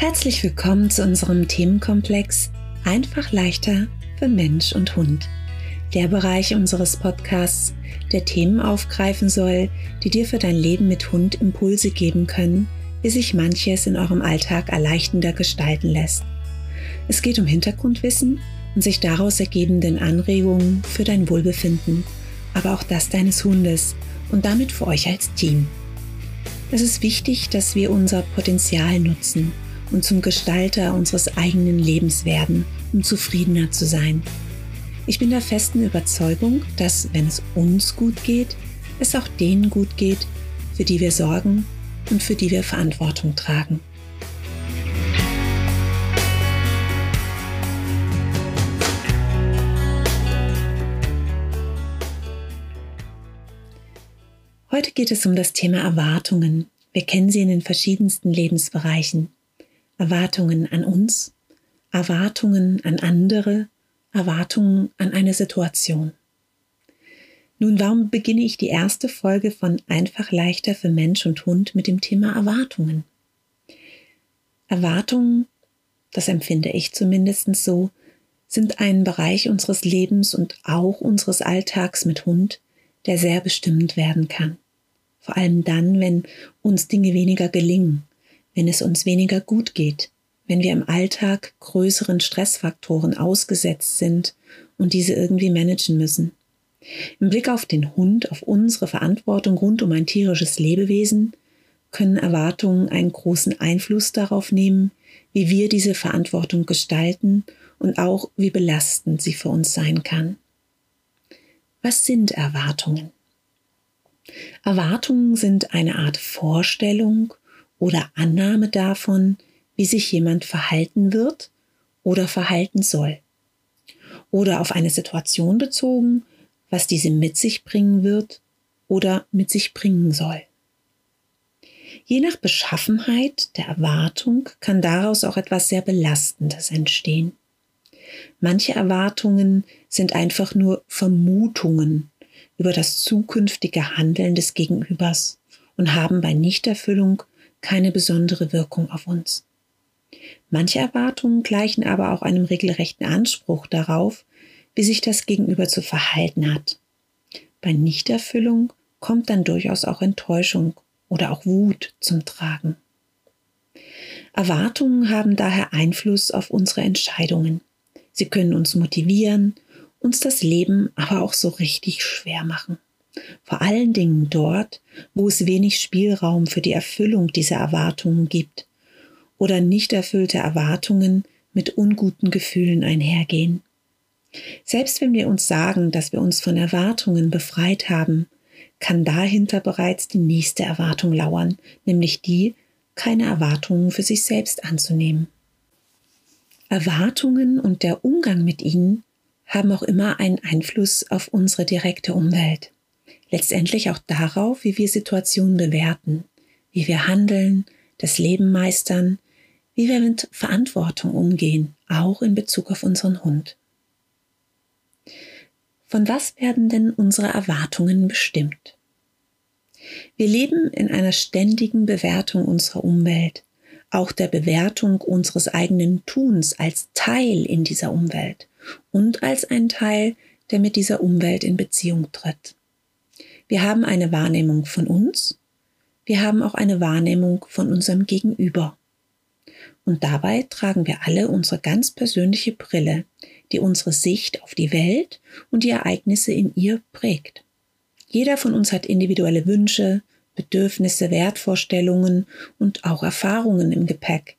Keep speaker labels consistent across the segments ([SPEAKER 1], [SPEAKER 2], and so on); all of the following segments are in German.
[SPEAKER 1] Herzlich willkommen zu unserem Themenkomplex Einfach leichter für Mensch und Hund. Der Bereich unseres Podcasts, der Themen aufgreifen soll, die dir für dein Leben mit Hund Impulse geben können, wie sich manches in eurem Alltag erleichternder gestalten lässt. Es geht um Hintergrundwissen und sich daraus ergebenden Anregungen für dein Wohlbefinden, aber auch das deines Hundes und damit für euch als Team. Es ist wichtig, dass wir unser Potenzial nutzen und zum Gestalter unseres eigenen Lebens werden, um zufriedener zu sein. Ich bin der festen Überzeugung, dass wenn es uns gut geht, es auch denen gut geht, für die wir sorgen und für die wir Verantwortung tragen. Heute geht es um das Thema Erwartungen. Wir kennen sie in den verschiedensten Lebensbereichen. Erwartungen an uns, Erwartungen an andere, Erwartungen an eine Situation. Nun, warum beginne ich die erste Folge von Einfach leichter für Mensch und Hund mit dem Thema Erwartungen? Erwartungen, das empfinde ich zumindest so, sind ein Bereich unseres Lebens und auch unseres Alltags mit Hund, der sehr bestimmt werden kann. Vor allem dann, wenn uns Dinge weniger gelingen, wenn es uns weniger gut geht, wenn wir im Alltag größeren Stressfaktoren ausgesetzt sind und diese irgendwie managen müssen. Im Blick auf den Hund, auf unsere Verantwortung rund um ein tierisches Lebewesen, können Erwartungen einen großen Einfluss darauf nehmen, wie wir diese Verantwortung gestalten und auch wie belastend sie für uns sein kann. Was sind Erwartungen? Erwartungen sind eine Art Vorstellung oder Annahme davon, wie sich jemand verhalten wird oder verhalten soll. Oder auf eine Situation bezogen, was diese mit sich bringen wird oder mit sich bringen soll. Je nach Beschaffenheit der Erwartung kann daraus auch etwas sehr Belastendes entstehen. Manche Erwartungen sind einfach nur Vermutungen über das zukünftige Handeln des Gegenübers und haben bei Nichterfüllung keine besondere Wirkung auf uns. Manche Erwartungen gleichen aber auch einem regelrechten Anspruch darauf, wie sich das Gegenüber zu verhalten hat. Bei Nichterfüllung kommt dann durchaus auch Enttäuschung oder auch Wut zum Tragen. Erwartungen haben daher Einfluss auf unsere Entscheidungen. Sie können uns motivieren, uns das Leben aber auch so richtig schwer machen. Vor allen Dingen dort, wo es wenig Spielraum für die Erfüllung dieser Erwartungen gibt oder nicht erfüllte Erwartungen mit unguten Gefühlen einhergehen. Selbst wenn wir uns sagen, dass wir uns von Erwartungen befreit haben, kann dahinter bereits die nächste Erwartung lauern, nämlich die, keine Erwartungen für sich selbst anzunehmen. Erwartungen und der Umgang mit ihnen haben auch immer einen Einfluss auf unsere direkte Umwelt. Letztendlich auch darauf, wie wir Situationen bewerten, wie wir handeln, das Leben meistern, wie wir mit Verantwortung umgehen, auch in Bezug auf unseren Hund. Von was werden denn unsere Erwartungen bestimmt? Wir leben in einer ständigen Bewertung unserer Umwelt, auch der Bewertung unseres eigenen Tuns als Teil in dieser Umwelt und als ein Teil, der mit dieser Umwelt in Beziehung tritt. Wir haben eine Wahrnehmung von uns, wir haben auch eine Wahrnehmung von unserem Gegenüber. Und dabei tragen wir alle unsere ganz persönliche Brille, die unsere Sicht auf die Welt und die Ereignisse in ihr prägt. Jeder von uns hat individuelle Wünsche, Bedürfnisse, Wertvorstellungen und auch Erfahrungen im Gepäck,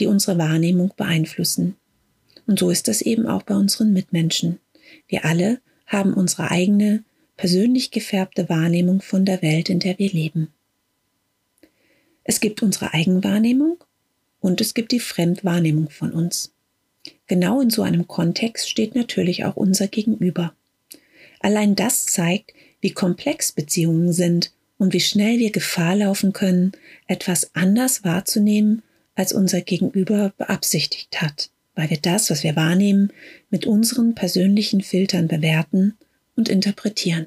[SPEAKER 1] die unsere Wahrnehmung beeinflussen. Und so ist das eben auch bei unseren Mitmenschen. Wir alle haben unsere eigene, persönlich gefärbte Wahrnehmung von der Welt, in der wir leben. Es gibt unsere Eigenwahrnehmung und es gibt die Fremdwahrnehmung von uns. Genau in so einem Kontext steht natürlich auch unser Gegenüber. Allein das zeigt, wie komplex Beziehungen sind und wie schnell wir Gefahr laufen können, etwas anders wahrzunehmen, als unser Gegenüber beabsichtigt hat, weil wir das, was wir wahrnehmen, mit unseren persönlichen Filtern bewerten und interpretieren.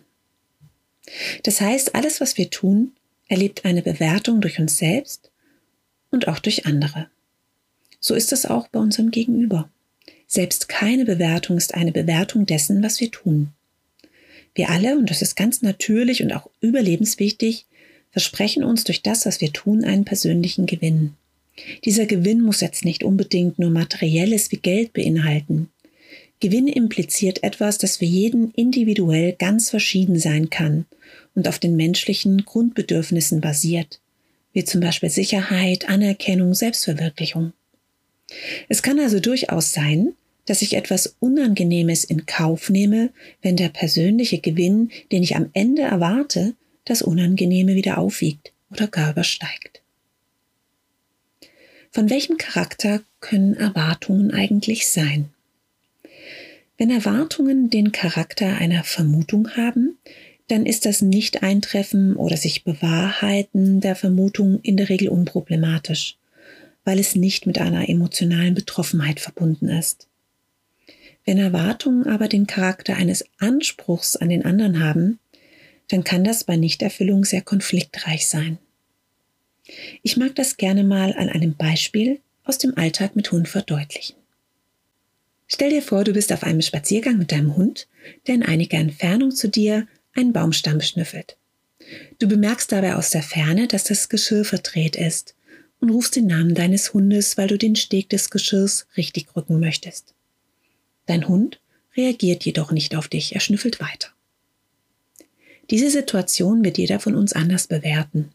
[SPEAKER 1] Das heißt, alles, was wir tun, erlebt eine Bewertung durch uns selbst und auch durch andere. So ist es auch bei unserem Gegenüber. Selbst keine Bewertung ist eine Bewertung dessen, was wir tun. Wir alle, und das ist ganz natürlich und auch überlebenswichtig, versprechen uns durch das, was wir tun, einen persönlichen Gewinn. Dieser Gewinn muss jetzt nicht unbedingt nur materielles wie Geld beinhalten. Gewinn impliziert etwas, das für jeden individuell ganz verschieden sein kann und auf den menschlichen Grundbedürfnissen basiert, wie zum Beispiel Sicherheit, Anerkennung, Selbstverwirklichung. Es kann also durchaus sein, dass ich etwas Unangenehmes in Kauf nehme, wenn der persönliche Gewinn, den ich am Ende erwarte, das Unangenehme wieder aufwiegt oder gar übersteigt. Von welchem Charakter können Erwartungen eigentlich sein? Wenn Erwartungen den Charakter einer Vermutung haben, dann ist das Nicht-Eintreffen oder sich Bewahrheiten der Vermutung in der Regel unproblematisch, weil es nicht mit einer emotionalen Betroffenheit verbunden ist. Wenn Erwartungen aber den Charakter eines Anspruchs an den anderen haben, dann kann das bei Nichterfüllung sehr konfliktreich sein. Ich mag das gerne mal an einem Beispiel aus dem Alltag mit Hund verdeutlichen. Stell dir vor, du bist auf einem Spaziergang mit deinem Hund, der in einiger Entfernung zu dir einen Baumstamm schnüffelt. Du bemerkst dabei aus der Ferne, dass das Geschirr verdreht ist und rufst den Namen deines Hundes, weil du den Steg des Geschirrs richtig rücken möchtest. Dein Hund reagiert jedoch nicht auf dich, er schnüffelt weiter. Diese Situation wird jeder von uns anders bewerten.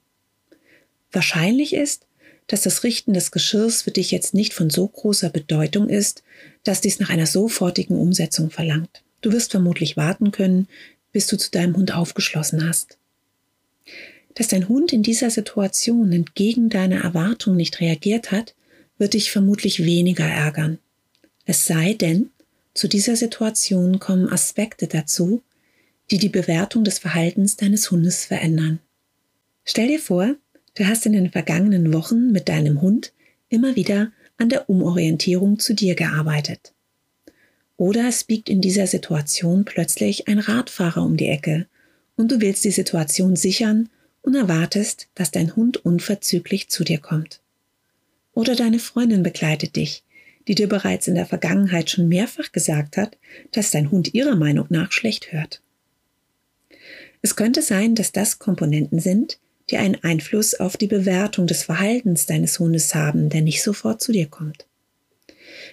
[SPEAKER 1] Wahrscheinlich ist, dass das Richten des Geschirrs für dich jetzt nicht von so großer Bedeutung ist, dass dies nach einer sofortigen Umsetzung verlangt. Du wirst vermutlich warten können, bis du zu deinem Hund aufgeschlossen hast. Dass dein Hund in dieser Situation entgegen deiner Erwartung nicht reagiert hat, wird dich vermutlich weniger ärgern. Es sei denn, zu dieser Situation kommen Aspekte dazu, die die Bewertung des Verhaltens deines Hundes verändern. Stell dir vor, du hast in den vergangenen Wochen mit deinem Hund immer wieder an der Umorientierung zu dir gearbeitet. Oder es biegt in dieser Situation plötzlich ein Radfahrer um die Ecke und du willst die Situation sichern und erwartest, dass dein Hund unverzüglich zu dir kommt. Oder deine Freundin begleitet dich, die dir bereits in der Vergangenheit schon mehrfach gesagt hat, dass dein Hund ihrer Meinung nach schlecht hört. Es könnte sein, dass das Komponenten sind, die einen Einfluss auf die Bewertung des Verhaltens deines Hundes haben, der nicht sofort zu dir kommt.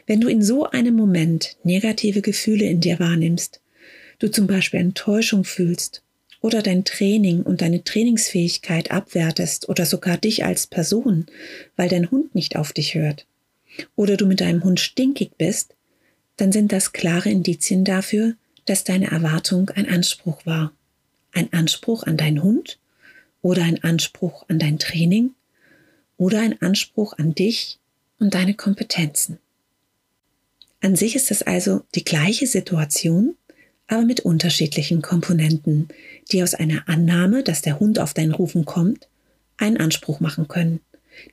[SPEAKER 1] Wenn du in so einem Moment negative Gefühle in dir wahrnimmst, du zum Beispiel Enttäuschung fühlst oder dein Training und deine Trainingsfähigkeit abwertest oder sogar dich als Person, weil dein Hund nicht auf dich hört, oder du mit deinem Hund stinkig bist, dann sind das klare Indizien dafür, dass deine Erwartung ein Anspruch war ein Anspruch an deinen Hund oder ein Anspruch an dein Training oder ein Anspruch an dich und deine Kompetenzen. An sich ist es also die gleiche Situation, aber mit unterschiedlichen Komponenten, die aus einer Annahme, dass der Hund auf dein Rufen kommt, einen Anspruch machen können,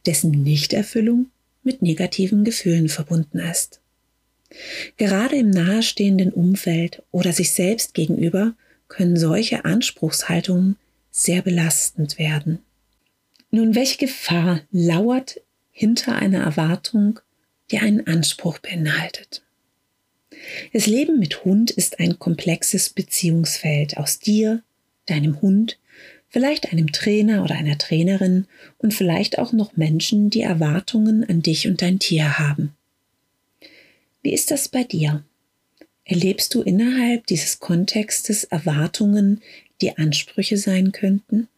[SPEAKER 1] dessen Nichterfüllung mit negativen Gefühlen verbunden ist. Gerade im nahestehenden Umfeld oder sich selbst gegenüber können solche Anspruchshaltungen sehr belastend werden. Nun, welche Gefahr lauert hinter einer Erwartung, die einen Anspruch beinhaltet? Das Leben mit Hund ist ein komplexes Beziehungsfeld aus dir, deinem Hund, vielleicht einem Trainer oder einer Trainerin und vielleicht auch noch Menschen, die Erwartungen an dich und dein Tier haben. Wie ist das bei dir? Erlebst du innerhalb dieses Kontextes Erwartungen, die Ansprüche sein könnten?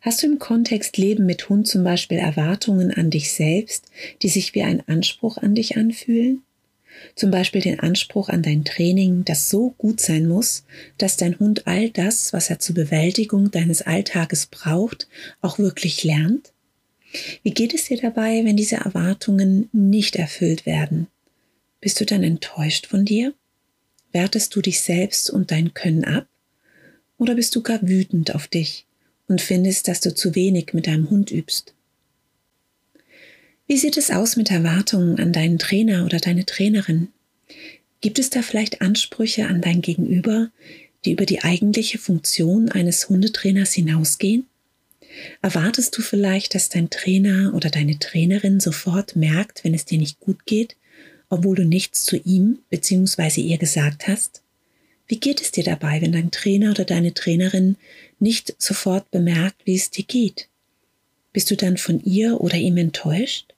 [SPEAKER 1] Hast du im Kontext Leben mit Hund zum Beispiel Erwartungen an dich selbst, die sich wie ein Anspruch an dich anfühlen? Zum Beispiel den Anspruch an dein Training, das so gut sein muss, dass dein Hund all das, was er zur Bewältigung deines Alltages braucht, auch wirklich lernt? Wie geht es dir dabei, wenn diese Erwartungen nicht erfüllt werden? Bist du dann enttäuscht von dir? Wertest du dich selbst und dein Können ab? Oder bist du gar wütend auf dich und findest, dass du zu wenig mit deinem Hund übst? Wie sieht es aus mit Erwartungen an deinen Trainer oder deine Trainerin? Gibt es da vielleicht Ansprüche an dein Gegenüber, die über die eigentliche Funktion eines Hundetrainers hinausgehen? Erwartest du vielleicht, dass dein Trainer oder deine Trainerin sofort merkt, wenn es dir nicht gut geht, obwohl du nichts zu ihm bzw. ihr gesagt hast? Wie geht es dir dabei, wenn dein Trainer oder deine Trainerin nicht sofort bemerkt, wie es dir geht? Bist du dann von ihr oder ihm enttäuscht?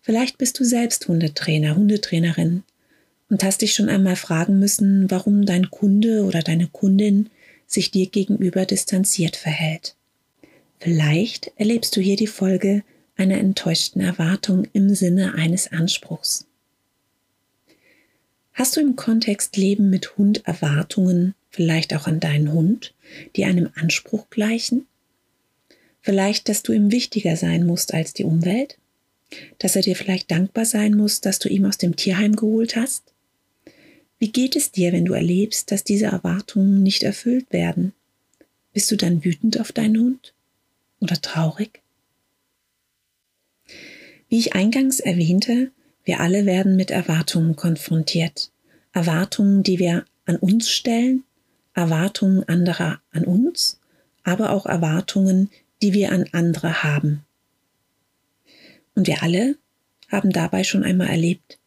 [SPEAKER 1] Vielleicht bist du selbst Hundetrainer, Hundetrainerin und hast dich schon einmal fragen müssen, warum dein Kunde oder deine Kundin sich dir gegenüber distanziert verhält. Vielleicht erlebst du hier die Folge einer enttäuschten Erwartung im Sinne eines Anspruchs. Hast du im Kontext Leben mit Hund Erwartungen, vielleicht auch an deinen Hund, die einem Anspruch gleichen? Vielleicht, dass du ihm wichtiger sein musst als die Umwelt? Dass er dir vielleicht dankbar sein muss, dass du ihn aus dem Tierheim geholt hast? Wie geht es dir, wenn du erlebst, dass diese Erwartungen nicht erfüllt werden? Bist du dann wütend auf deinen Hund? Oder traurig? Wie ich eingangs erwähnte, wir alle werden mit Erwartungen konfrontiert. Erwartungen, die wir an uns stellen, Erwartungen anderer an uns, aber auch Erwartungen, die wir an andere haben. Und wir alle haben dabei schon einmal erlebt,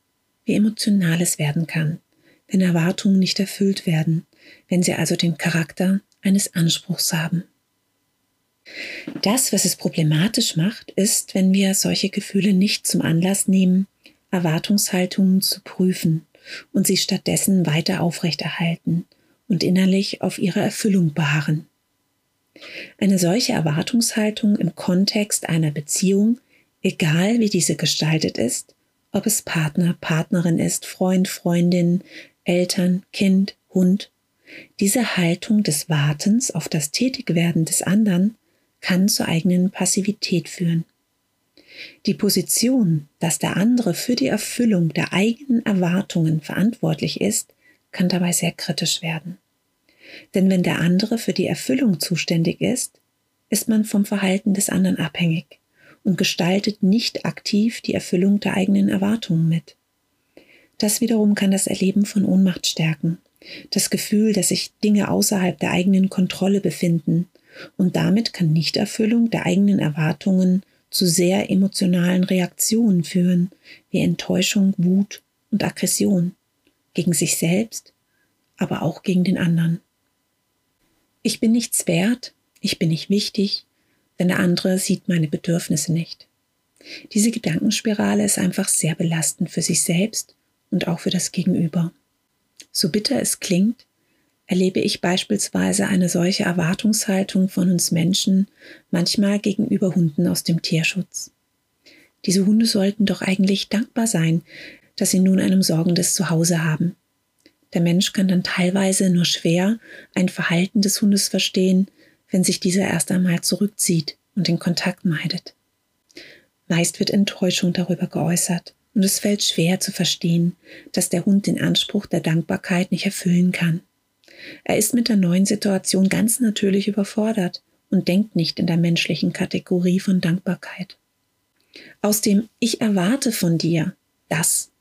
[SPEAKER 1] wie emotional es werden kann, wenn Erwartungen nicht erfüllt werden, wenn sie also den Charakter eines Anspruchs haben. Das, was es problematisch macht, ist, wenn wir solche Gefühle nicht zum Anlass nehmen, Erwartungshaltungen zu prüfen und sie stattdessen weiter aufrechterhalten und innerlich auf ihre Erfüllung beharren. Eine solche Erwartungshaltung im Kontext einer Beziehung, egal wie diese gestaltet ist, ob es Partner, Partnerin ist, Freund, Freundin, Eltern, Kind, Hund. Diese Haltung des Wartens auf das Tätigwerden des anderen kann zur eigenen Passivität führen. Die Position, dass der andere für die Erfüllung der eigenen Erwartungen verantwortlich ist, kann dabei sehr kritisch werden. Denn wenn der andere für die Erfüllung zuständig ist, ist man vom Verhalten des anderen abhängig und gestaltet nicht aktiv die Erfüllung der eigenen Erwartungen mit. Das wiederum kann das Erleben von Ohnmacht stärken, das Gefühl, dass sich Dinge außerhalb der eigenen Kontrolle befinden, und damit kann Nichterfüllung der eigenen Erwartungen zu sehr emotionalen Reaktionen führen, wie Enttäuschung, Wut und Aggression gegen sich selbst, aber auch gegen den anderen. Ich bin nichts wert, ich bin nicht wichtig, denn der andere sieht meine Bedürfnisse nicht. Diese Gedankenspirale ist einfach sehr belastend für sich selbst und auch für das Gegenüber. So bitter es klingt, erlebe ich beispielsweise eine solche Erwartungshaltung von uns Menschen manchmal gegenüber Hunden aus dem Tierschutz. Diese Hunde sollten doch eigentlich dankbar sein, dass sie nun ein umsorgendes Zuhause haben. Der Mensch kann dann teilweise nur schwer ein Verhalten des Hundes verstehen, wenn sich dieser erst einmal zurückzieht und den Kontakt meidet. Meist wird Enttäuschung darüber geäußert und es fällt schwer zu verstehen, dass der Hund den Anspruch der Dankbarkeit nicht erfüllen kann. Er ist mit der neuen Situation ganz natürlich überfordert und denkt nicht in der menschlichen Kategorie von Dankbarkeit. Aus dem Ich erwarte von dir das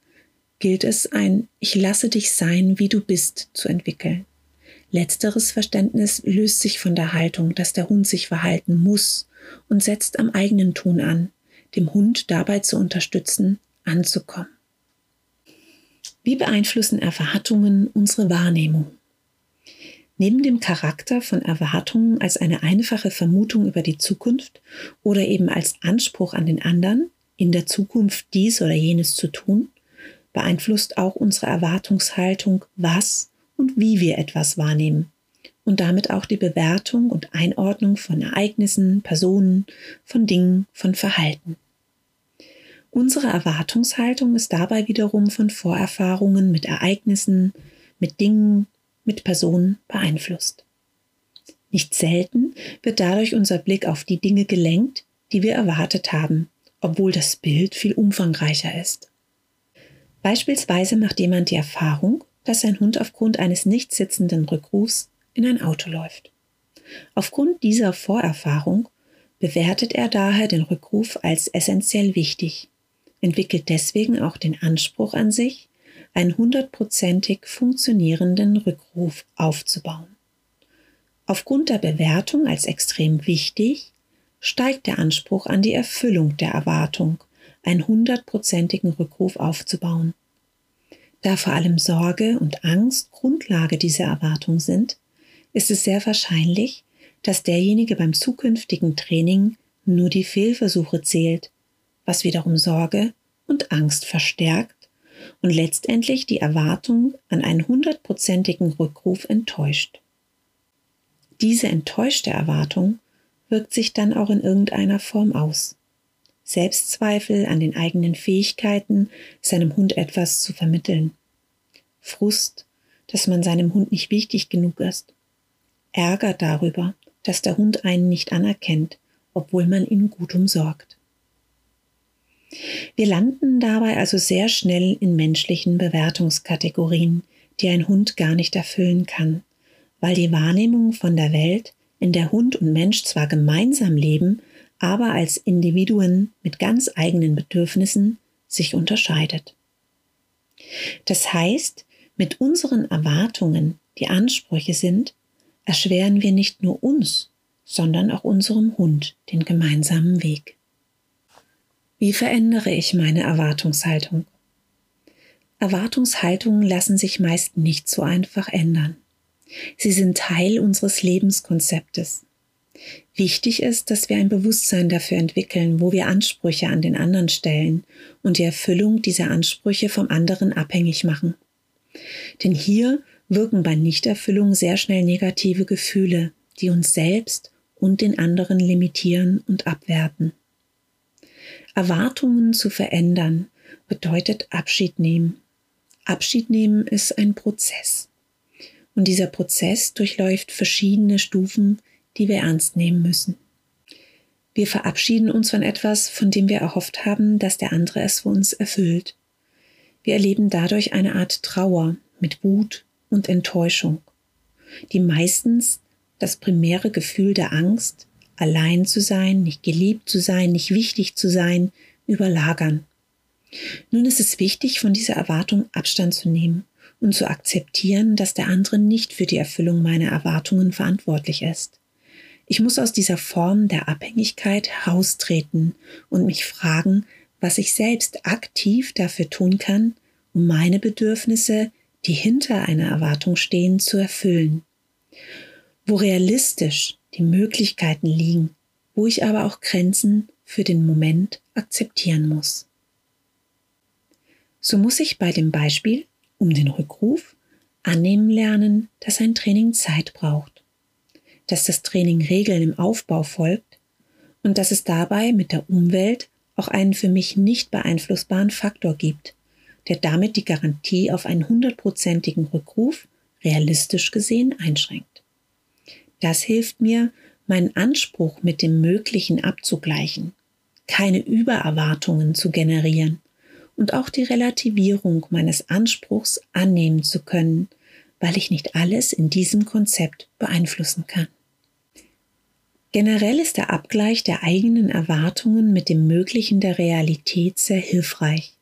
[SPEAKER 1] gilt es, ein Ich lasse dich sein, wie du bist, zu entwickeln. Letzteres Verständnis löst sich von der Haltung, dass der Hund sich verhalten muss und setzt am eigenen Tun an, dem Hund dabei zu unterstützen, anzukommen. Wie beeinflussen Erwartungen unsere Wahrnehmung? Neben dem Charakter von Erwartungen als eine einfache Vermutung über die Zukunft oder eben als Anspruch an den anderen, in der Zukunft dies oder jenes zu tun, beeinflusst auch unsere Erwartungshaltung, was und wie wir etwas wahrnehmen und damit auch die Bewertung und Einordnung von Ereignissen, Personen, von Dingen, von Verhalten. Unsere Erwartungshaltung ist dabei wiederum von Vorerfahrungen mit Ereignissen, mit Dingen, mit Personen beeinflusst. Nicht selten wird dadurch unser Blick auf die Dinge gelenkt, die wir erwartet haben, obwohl das Bild viel umfangreicher ist. Beispielsweise macht jemand die Erfahrung, dass sein Hund aufgrund eines nicht sitzenden Rückrufs in ein Auto läuft. Aufgrund dieser Vorerfahrung bewertet er daher den Rückruf als essentiell wichtig entwickelt deswegen auch den Anspruch an sich, einen hundertprozentig funktionierenden Rückruf aufzubauen. Aufgrund der Bewertung als extrem wichtig steigt der Anspruch an die Erfüllung der Erwartung, einen hundertprozentigen Rückruf aufzubauen. Da vor allem Sorge und Angst Grundlage dieser Erwartung sind, ist es sehr wahrscheinlich, dass derjenige beim zukünftigen Training nur die Fehlversuche zählt, was wiederum Sorge und Angst verstärkt und letztendlich die Erwartung an einen hundertprozentigen Rückruf enttäuscht. Diese enttäuschte Erwartung wirkt sich dann auch in irgendeiner Form aus. Selbstzweifel an den eigenen Fähigkeiten, seinem Hund etwas zu vermitteln. Frust, dass man seinem Hund nicht wichtig genug ist. Ärger darüber, dass der Hund einen nicht anerkennt, obwohl man ihn gut umsorgt. Wir landen dabei also sehr schnell in menschlichen Bewertungskategorien, die ein Hund gar nicht erfüllen kann, weil die Wahrnehmung von der Welt in der Hund und Mensch zwar gemeinsam leben, aber als Individuen mit ganz eigenen Bedürfnissen sich unterscheidet. Das heißt, mit unseren Erwartungen, die Ansprüche sind, erschweren wir nicht nur uns, sondern auch unserem Hund den gemeinsamen Weg. Wie verändere ich meine Erwartungshaltung? Erwartungshaltungen lassen sich meist nicht so einfach ändern. Sie sind Teil unseres Lebenskonzeptes. Wichtig ist, dass wir ein Bewusstsein dafür entwickeln, wo wir Ansprüche an den anderen stellen und die Erfüllung dieser Ansprüche vom anderen abhängig machen. Denn hier wirken bei Nichterfüllung sehr schnell negative Gefühle, die uns selbst und den anderen limitieren und abwerten. Erwartungen zu verändern bedeutet Abschied nehmen. Abschied nehmen ist ein Prozess. Und dieser Prozess durchläuft verschiedene Stufen, die wir ernst nehmen müssen. Wir verabschieden uns von etwas, von dem wir erhofft haben, dass der andere es für uns erfüllt. Wir erleben dadurch eine Art Trauer mit Wut und Enttäuschung, die meistens das primäre Gefühl der Angst, allein zu sein, nicht geliebt zu sein, nicht wichtig zu sein, überlagern. Nun ist es wichtig, von dieser Erwartung Abstand zu nehmen und zu akzeptieren, dass der andere nicht für die Erfüllung meiner Erwartungen verantwortlich ist. Ich muss aus dieser Form der Abhängigkeit heraustreten und mich fragen, was ich selbst aktiv dafür tun kann, um meine Bedürfnisse, die hinter einer Erwartung stehen, zu erfüllen. Wo realistisch die Möglichkeiten liegen, wo ich aber auch Grenzen für den Moment akzeptieren muss. So muss ich bei dem Beispiel um den Rückruf annehmen lernen, dass ein Training Zeit braucht, dass das Training Regeln im Aufbau folgt und dass es dabei mit der Umwelt auch einen für mich nicht beeinflussbaren Faktor gibt, der damit die Garantie auf einen hundertprozentigen Rückruf realistisch gesehen einschränkt. Das hilft mir, meinen Anspruch mit dem Möglichen abzugleichen, keine Übererwartungen zu generieren und auch die Relativierung meines Anspruchs annehmen zu können, weil ich nicht alles in diesem Konzept beeinflussen kann. Generell ist der Abgleich der eigenen Erwartungen mit dem Möglichen der Realität sehr hilfreich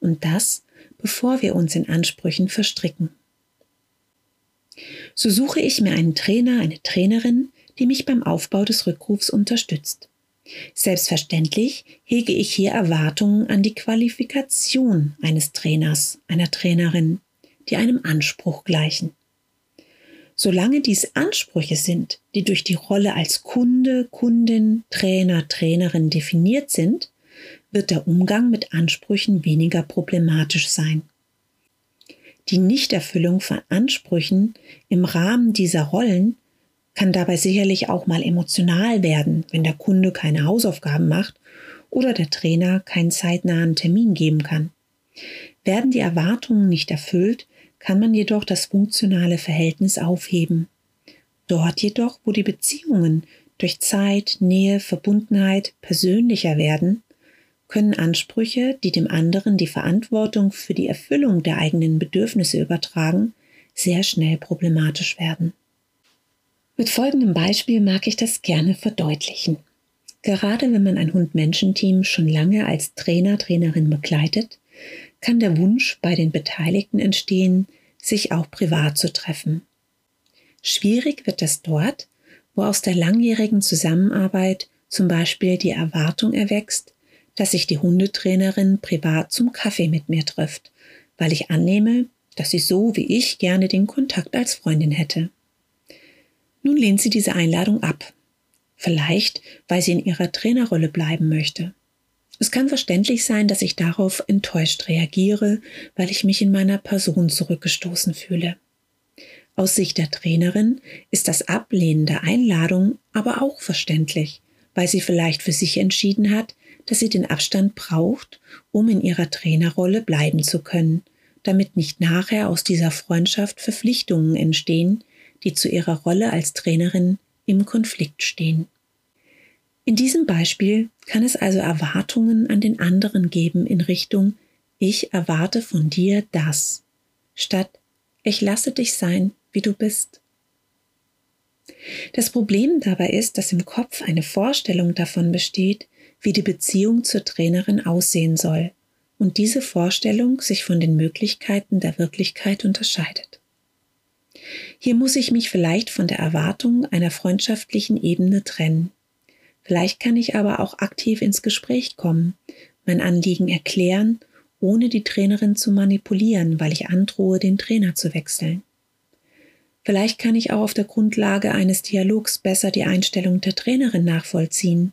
[SPEAKER 1] und das, bevor wir uns in Ansprüchen verstricken. So suche ich mir einen Trainer, eine Trainerin, die mich beim Aufbau des Rückrufs unterstützt. Selbstverständlich hege ich hier Erwartungen an die Qualifikation eines Trainers, einer Trainerin, die einem Anspruch gleichen. Solange dies Ansprüche sind, die durch die Rolle als Kunde, Kundin, Trainer, Trainerin definiert sind, wird der Umgang mit Ansprüchen weniger problematisch sein. Die Nichterfüllung von Ansprüchen im Rahmen dieser Rollen kann dabei sicherlich auch mal emotional werden, wenn der Kunde keine Hausaufgaben macht oder der Trainer keinen zeitnahen Termin geben kann. Werden die Erwartungen nicht erfüllt, kann man jedoch das funktionale Verhältnis aufheben. Dort jedoch, wo die Beziehungen durch Zeit, Nähe, Verbundenheit persönlicher werden, können Ansprüche, die dem anderen die Verantwortung für die Erfüllung der eigenen Bedürfnisse übertragen, sehr schnell problematisch werden. Mit folgendem Beispiel mag ich das gerne verdeutlichen. Gerade wenn man ein Hund-Menschen-Team schon lange als Trainer, Trainerin begleitet, kann der Wunsch bei den Beteiligten entstehen, sich auch privat zu treffen. Schwierig wird es dort, wo aus der langjährigen Zusammenarbeit zum Beispiel die Erwartung erwächst, dass sich die Hundetrainerin privat zum Kaffee mit mir trifft, weil ich annehme, dass sie so wie ich gerne den Kontakt als Freundin hätte. Nun lehnt sie diese Einladung ab. Vielleicht, weil sie in ihrer Trainerrolle bleiben möchte. Es kann verständlich sein, dass ich darauf enttäuscht reagiere, weil ich mich in meiner Person zurückgestoßen fühle. Aus Sicht der Trainerin ist das Ablehnen der Einladung aber auch verständlich, weil sie vielleicht für sich entschieden hat, dass sie den Abstand braucht, um in ihrer Trainerrolle bleiben zu können, damit nicht nachher aus dieser Freundschaft Verpflichtungen entstehen, die zu ihrer Rolle als Trainerin im Konflikt stehen. In diesem Beispiel kann es also Erwartungen an den anderen geben in Richtung Ich erwarte von dir das, statt Ich lasse dich sein, wie du bist. Das Problem dabei ist, dass im Kopf eine Vorstellung davon besteht, wie die Beziehung zur Trainerin aussehen soll und diese Vorstellung sich von den Möglichkeiten der Wirklichkeit unterscheidet. Hier muss ich mich vielleicht von der Erwartung einer freundschaftlichen Ebene trennen. Vielleicht kann ich aber auch aktiv ins Gespräch kommen, mein Anliegen erklären, ohne die Trainerin zu manipulieren, weil ich androhe, den Trainer zu wechseln. Vielleicht kann ich auch auf der Grundlage eines Dialogs besser die Einstellung der Trainerin nachvollziehen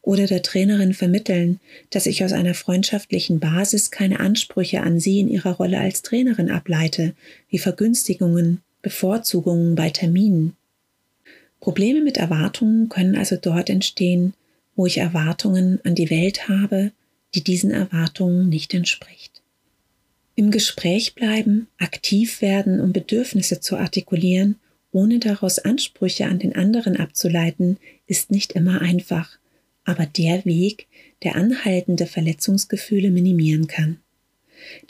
[SPEAKER 1] oder der Trainerin vermitteln, dass ich aus einer freundschaftlichen Basis keine Ansprüche an sie in ihrer Rolle als Trainerin ableite, wie Vergünstigungen, Bevorzugungen bei Terminen. Probleme mit Erwartungen können also dort entstehen, wo ich Erwartungen an die Welt habe, die diesen Erwartungen nicht entspricht. Im Gespräch bleiben, aktiv werden, um Bedürfnisse zu artikulieren, ohne daraus Ansprüche an den anderen abzuleiten, ist nicht immer einfach, aber der Weg, der anhaltende Verletzungsgefühle minimieren kann.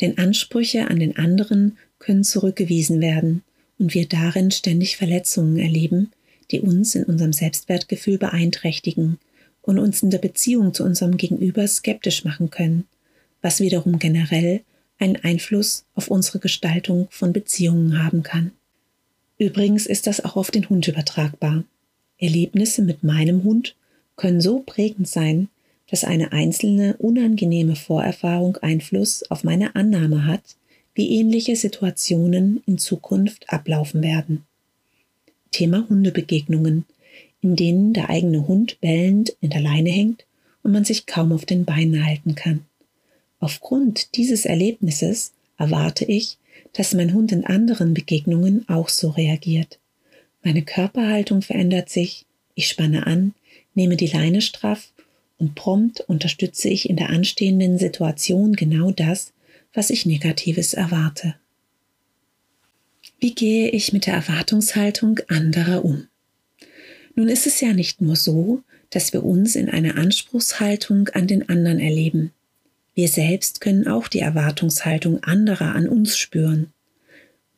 [SPEAKER 1] Denn Ansprüche an den anderen können zurückgewiesen werden und wir darin ständig Verletzungen erleben, die uns in unserem Selbstwertgefühl beeinträchtigen und uns in der Beziehung zu unserem Gegenüber skeptisch machen können, was wiederum generell einen Einfluss auf unsere Gestaltung von Beziehungen haben kann. Übrigens ist das auch auf den Hund übertragbar. Erlebnisse mit meinem Hund können so prägend sein, dass eine einzelne unangenehme Vorerfahrung Einfluss auf meine Annahme hat, wie ähnliche Situationen in Zukunft ablaufen werden. Thema Hundebegegnungen, in denen der eigene Hund bellend in der Leine hängt und man sich kaum auf den Beinen halten kann. Aufgrund dieses Erlebnisses erwarte ich, dass mein Hund in anderen Begegnungen auch so reagiert. Meine Körperhaltung verändert sich, ich spanne an, nehme die Leine straff und prompt unterstütze ich in der anstehenden Situation genau das, was ich Negatives erwarte. Wie gehe ich mit der Erwartungshaltung anderer um? Nun ist es ja nicht nur so, dass wir uns in einer Anspruchshaltung an den anderen erleben. Wir selbst können auch die Erwartungshaltung anderer an uns spüren.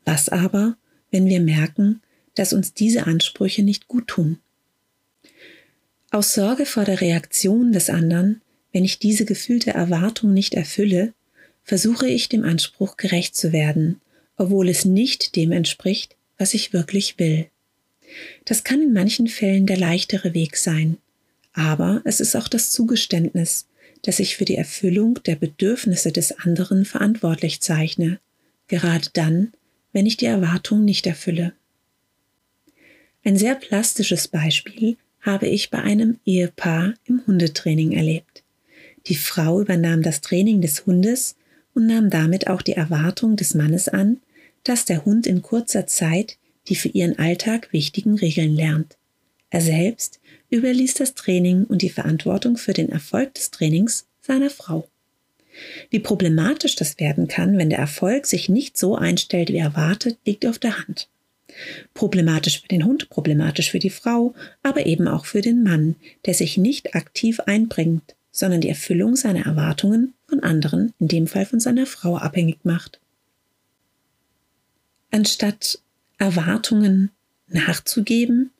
[SPEAKER 1] Was aber, wenn wir merken, dass uns diese Ansprüche nicht gut tun? Aus Sorge vor der Reaktion des anderen, wenn ich diese gefühlte Erwartung nicht erfülle, versuche ich dem Anspruch gerecht zu werden, obwohl es nicht dem entspricht, was ich wirklich will. Das kann in manchen Fällen der leichtere Weg sein, aber es ist auch das Zugeständnis, dass ich für die Erfüllung der Bedürfnisse des anderen verantwortlich zeichne, gerade dann, wenn ich die Erwartung nicht erfülle. Ein sehr plastisches Beispiel habe ich bei einem Ehepaar im Hundetraining erlebt. Die Frau übernahm das Training des Hundes und nahm damit auch die Erwartung des Mannes an, dass der Hund in kurzer Zeit die für ihren Alltag wichtigen Regeln lernt. Er selbst überließ das Training und die Verantwortung für den Erfolg des Trainings seiner Frau. Wie problematisch das werden kann, wenn der Erfolg sich nicht so einstellt, wie erwartet, liegt auf der Hand. Problematisch für den Hund, problematisch für die Frau, aber eben auch für den Mann, der sich nicht aktiv einbringt, sondern die Erfüllung seiner Erwartungen von anderen, in dem Fall von seiner Frau, abhängig macht. Anstatt Erwartungen nachzugeben,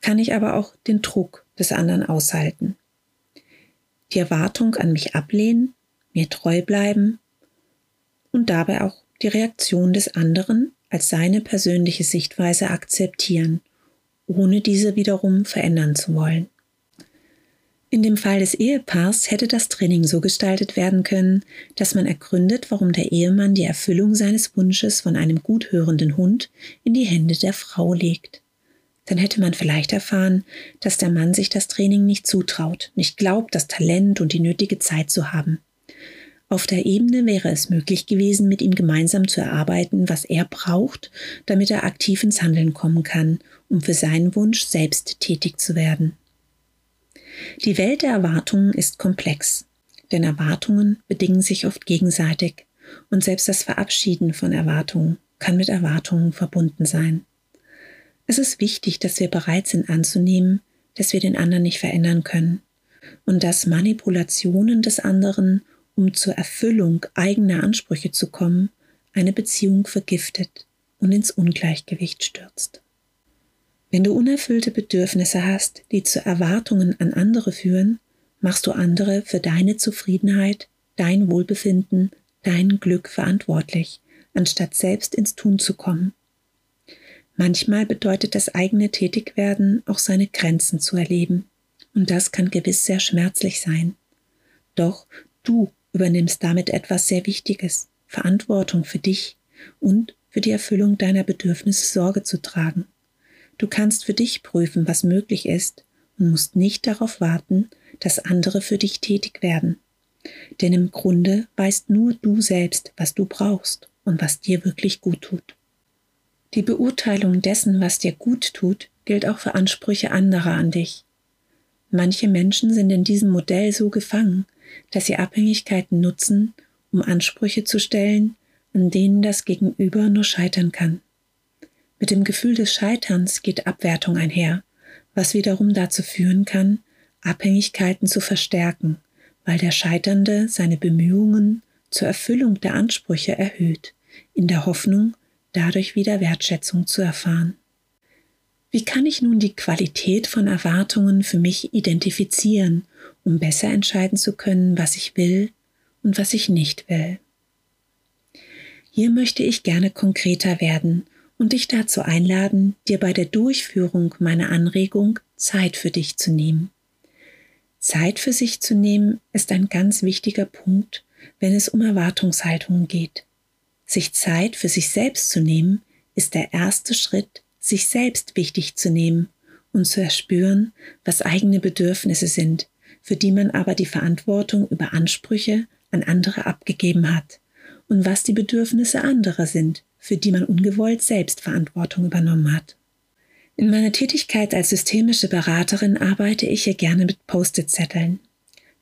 [SPEAKER 1] kann ich aber auch den Druck des anderen aushalten. Die Erwartung an mich ablehnen, mir treu bleiben und dabei auch die Reaktion des anderen als seine persönliche Sichtweise akzeptieren, ohne diese wiederum verändern zu wollen. In dem Fall des Ehepaars hätte das Training so gestaltet werden können, dass man ergründet, warum der Ehemann die Erfüllung seines Wunsches von einem gut hörenden Hund in die Hände der Frau legt. Dann hätte man vielleicht erfahren, dass der Mann sich das Training nicht zutraut, nicht glaubt, das Talent und die nötige Zeit zu haben. Auf der Ebene wäre es möglich gewesen, mit ihm gemeinsam zu erarbeiten, was er braucht, damit er aktiv ins Handeln kommen kann, um für seinen Wunsch selbst tätig zu werden. Die Welt der Erwartungen ist komplex, denn Erwartungen bedingen sich oft gegenseitig und selbst das Verabschieden von Erwartungen kann mit Erwartungen verbunden sein. Es ist wichtig, dass wir bereit sind anzunehmen, dass wir den anderen nicht verändern können und dass Manipulationen des anderen, um zur Erfüllung eigener Ansprüche zu kommen, eine Beziehung vergiftet und ins Ungleichgewicht stürzt. Wenn du unerfüllte Bedürfnisse hast, die zu Erwartungen an andere führen, machst du andere für deine Zufriedenheit, dein Wohlbefinden, dein Glück verantwortlich, anstatt selbst ins Tun zu kommen. Manchmal bedeutet das eigene Tätigwerden auch seine Grenzen zu erleben, und das kann gewiss sehr schmerzlich sein. Doch du übernimmst damit etwas sehr Wichtiges, Verantwortung für dich und für die Erfüllung deiner Bedürfnisse Sorge zu tragen. Du kannst für dich prüfen, was möglich ist und musst nicht darauf warten, dass andere für dich tätig werden. Denn im Grunde weißt nur du selbst, was du brauchst und was dir wirklich gut tut. Die Beurteilung dessen, was dir gut tut, gilt auch für Ansprüche anderer an dich. Manche Menschen sind in diesem Modell so gefangen, dass sie Abhängigkeiten nutzen, um Ansprüche zu stellen, an denen das Gegenüber nur scheitern kann. Mit dem Gefühl des Scheiterns geht Abwertung einher, was wiederum dazu führen kann, Abhängigkeiten zu verstärken, weil der Scheiternde seine Bemühungen zur Erfüllung der Ansprüche erhöht, in der Hoffnung, dadurch wieder Wertschätzung zu erfahren. Wie kann ich nun die Qualität von Erwartungen für mich identifizieren, um besser entscheiden zu können, was ich will und was ich nicht will? Hier möchte ich gerne konkreter werden und dich dazu einladen, dir bei der Durchführung meiner Anregung Zeit für dich zu nehmen. Zeit für sich zu nehmen ist ein ganz wichtiger Punkt, wenn es um Erwartungshaltungen geht. Sich Zeit für sich selbst zu nehmen, ist der erste Schritt, sich selbst wichtig zu nehmen und zu erspüren, was eigene Bedürfnisse sind, für die man aber die Verantwortung über Ansprüche an andere abgegeben hat, und was die Bedürfnisse anderer sind, für die man ungewollt selbst Verantwortung übernommen hat. In meiner Tätigkeit als systemische Beraterin arbeite ich hier gerne mit Post-it-Zetteln.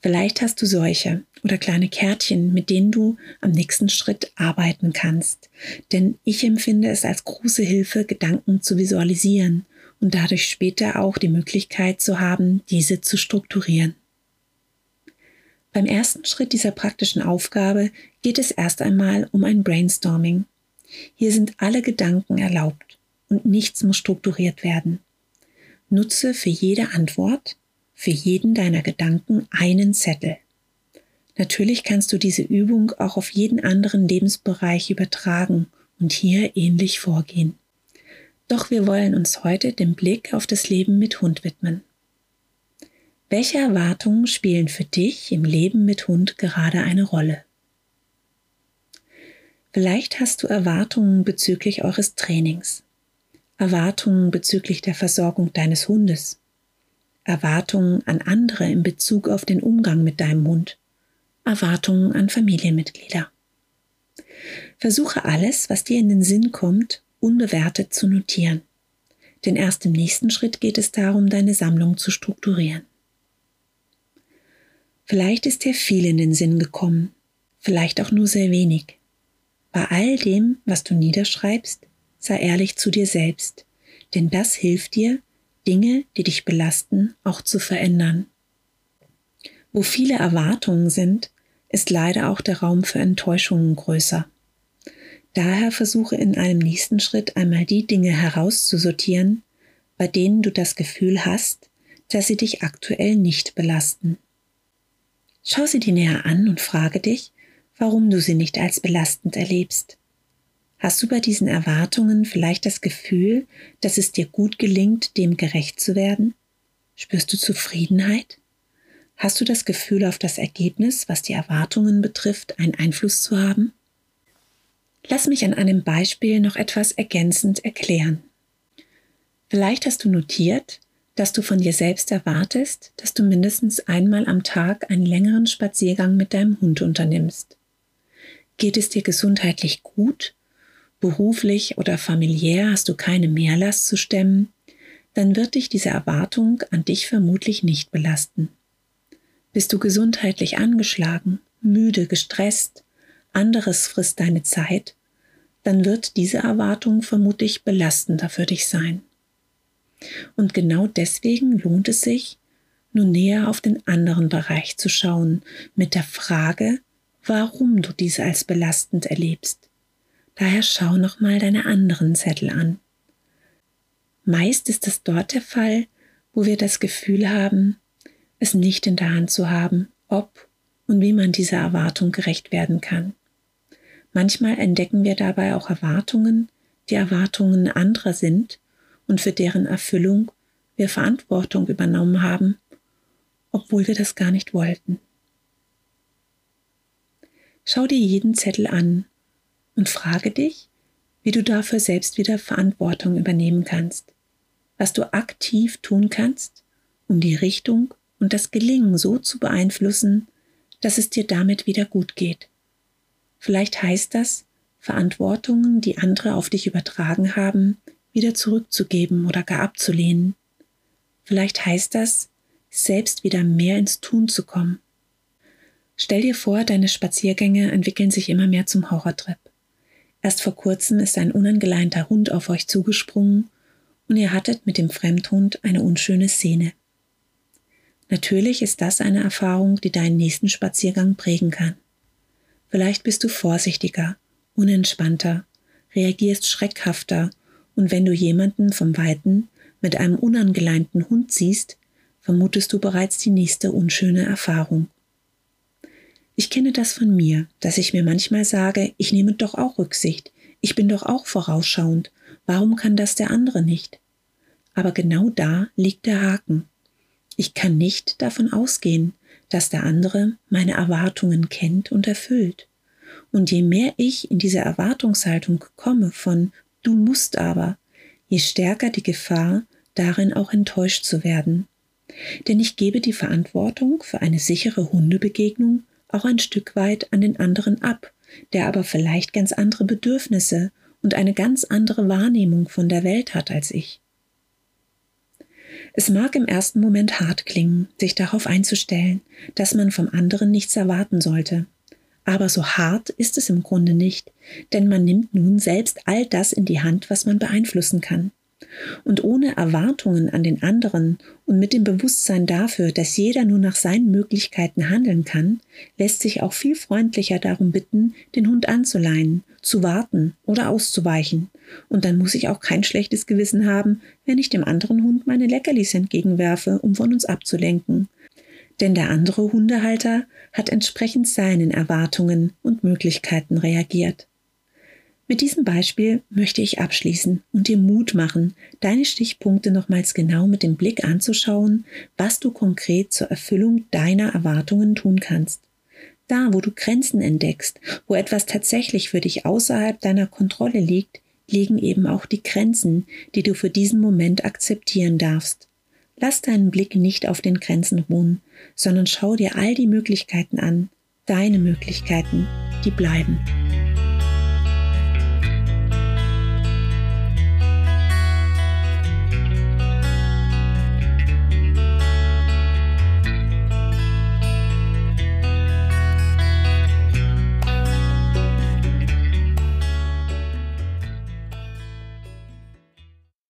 [SPEAKER 1] Vielleicht hast du solche oder kleine Kärtchen, mit denen du am nächsten Schritt arbeiten kannst. Denn ich empfinde es als große Hilfe, Gedanken zu visualisieren und dadurch später auch die Möglichkeit zu haben, diese zu strukturieren. Beim ersten Schritt dieser praktischen Aufgabe geht es erst einmal um ein Brainstorming, hier sind alle Gedanken erlaubt und nichts muss strukturiert werden. Nutze für jede Antwort, für jeden deiner Gedanken einen Zettel. Natürlich kannst du diese Übung auch auf jeden anderen Lebensbereich übertragen und hier ähnlich vorgehen. Doch wir wollen uns heute dem Blick auf das Leben mit Hund widmen. Welche Erwartungen spielen für dich im Leben mit Hund gerade eine Rolle? Vielleicht hast du Erwartungen bezüglich eures Trainings, Erwartungen bezüglich der Versorgung deines Hundes, Erwartungen an andere in Bezug auf den Umgang mit deinem Hund, Erwartungen an Familienmitglieder. Versuche alles, was dir in den Sinn kommt, unbewertet zu notieren. Denn erst im nächsten Schritt geht es darum, deine Sammlung zu strukturieren. Vielleicht ist dir viel in den Sinn gekommen, vielleicht auch nur sehr wenig. Bei all dem, was du niederschreibst, sei ehrlich zu dir selbst, denn das hilft dir, Dinge, die dich belasten, auch zu verändern. Wo viele Erwartungen sind, ist leider auch der Raum für Enttäuschungen größer. Daher versuche in einem nächsten Schritt einmal die Dinge herauszusortieren, bei denen du das Gefühl hast, dass sie dich aktuell nicht belasten. Schau sie dir näher an und frage dich, warum du sie nicht als belastend erlebst. Hast du bei diesen Erwartungen vielleicht das Gefühl, dass es dir gut gelingt, dem gerecht zu werden? Spürst du Zufriedenheit? Hast du das Gefühl, auf das Ergebnis, was die Erwartungen betrifft, einen Einfluss zu haben? Lass mich an einem Beispiel noch etwas ergänzend erklären. Vielleicht hast du notiert, dass du von dir selbst erwartest, dass du mindestens einmal am Tag einen längeren Spaziergang mit deinem Hund unternimmst. Geht es dir gesundheitlich gut? Beruflich oder familiär hast du keine Mehrlast zu stemmen? Dann wird dich diese Erwartung an dich vermutlich nicht belasten. Bist du gesundheitlich angeschlagen, müde, gestresst, anderes frisst deine Zeit, dann wird diese Erwartung vermutlich belastender für dich sein. Und genau deswegen lohnt es sich, nun näher auf den anderen Bereich zu schauen, mit der Frage, warum du diese als belastend erlebst. Daher schau nochmal deine anderen Zettel an. Meist ist es dort der Fall, wo wir das Gefühl haben, es nicht in der Hand zu haben, ob und wie man dieser Erwartung gerecht werden kann. Manchmal entdecken wir dabei auch Erwartungen, die Erwartungen anderer sind und für deren Erfüllung wir Verantwortung übernommen haben, obwohl wir das gar nicht wollten. Schau dir jeden Zettel an und frage dich, wie du dafür selbst wieder Verantwortung übernehmen kannst, was du aktiv tun kannst, um die Richtung und das Gelingen so zu beeinflussen, dass es dir damit wieder gut geht. Vielleicht heißt das, Verantwortungen, die andere auf dich übertragen haben, wieder zurückzugeben oder gar abzulehnen. Vielleicht heißt das, selbst wieder mehr ins Tun zu kommen. Stell dir vor, deine Spaziergänge entwickeln sich immer mehr zum Horrortrip. Erst vor kurzem ist ein unangeleinter Hund auf euch zugesprungen und ihr hattet mit dem Fremdhund eine unschöne Szene. Natürlich ist das eine Erfahrung, die deinen nächsten Spaziergang prägen kann. Vielleicht bist du vorsichtiger, unentspannter, reagierst schreckhafter und wenn du jemanden vom Weiten mit einem unangeleinten Hund siehst, vermutest du bereits die nächste unschöne Erfahrung. Ich kenne das von mir, dass ich mir manchmal sage, ich nehme doch auch Rücksicht, ich bin doch auch vorausschauend, warum kann das der andere nicht? Aber genau da liegt der Haken. Ich kann nicht davon ausgehen, dass der andere meine Erwartungen kennt und erfüllt. Und je mehr ich in diese Erwartungshaltung komme von du musst aber, je stärker die Gefahr, darin auch enttäuscht zu werden. Denn ich gebe die Verantwortung für eine sichere Hundebegegnung auch ein Stück weit an den anderen ab, der aber vielleicht ganz andere Bedürfnisse und eine ganz andere Wahrnehmung von der Welt hat als ich. Es mag im ersten Moment hart klingen, sich darauf einzustellen, dass man vom anderen nichts erwarten sollte. Aber so hart ist es im Grunde nicht, denn man nimmt nun selbst all das in die Hand, was man beeinflussen kann. Und ohne Erwartungen an den anderen und mit dem Bewusstsein dafür, dass jeder nur nach seinen Möglichkeiten handeln kann, lässt sich auch viel freundlicher darum bitten, den Hund anzuleihen, zu warten oder auszuweichen. Und dann muss ich auch kein schlechtes Gewissen haben, wenn ich dem anderen Hund meine Leckerlis entgegenwerfe, um von uns abzulenken. Denn der andere Hundehalter hat entsprechend seinen Erwartungen und Möglichkeiten reagiert. Mit diesem Beispiel möchte ich abschließen und dir Mut machen, deine Stichpunkte nochmals genau mit dem Blick anzuschauen, was du konkret zur Erfüllung deiner Erwartungen tun kannst. Da, wo du Grenzen entdeckst, wo etwas tatsächlich für dich außerhalb deiner Kontrolle liegt, liegen eben auch die Grenzen, die du für diesen Moment akzeptieren darfst. Lass deinen Blick nicht auf den Grenzen ruhen, sondern schau dir all die Möglichkeiten an, deine Möglichkeiten, die bleiben.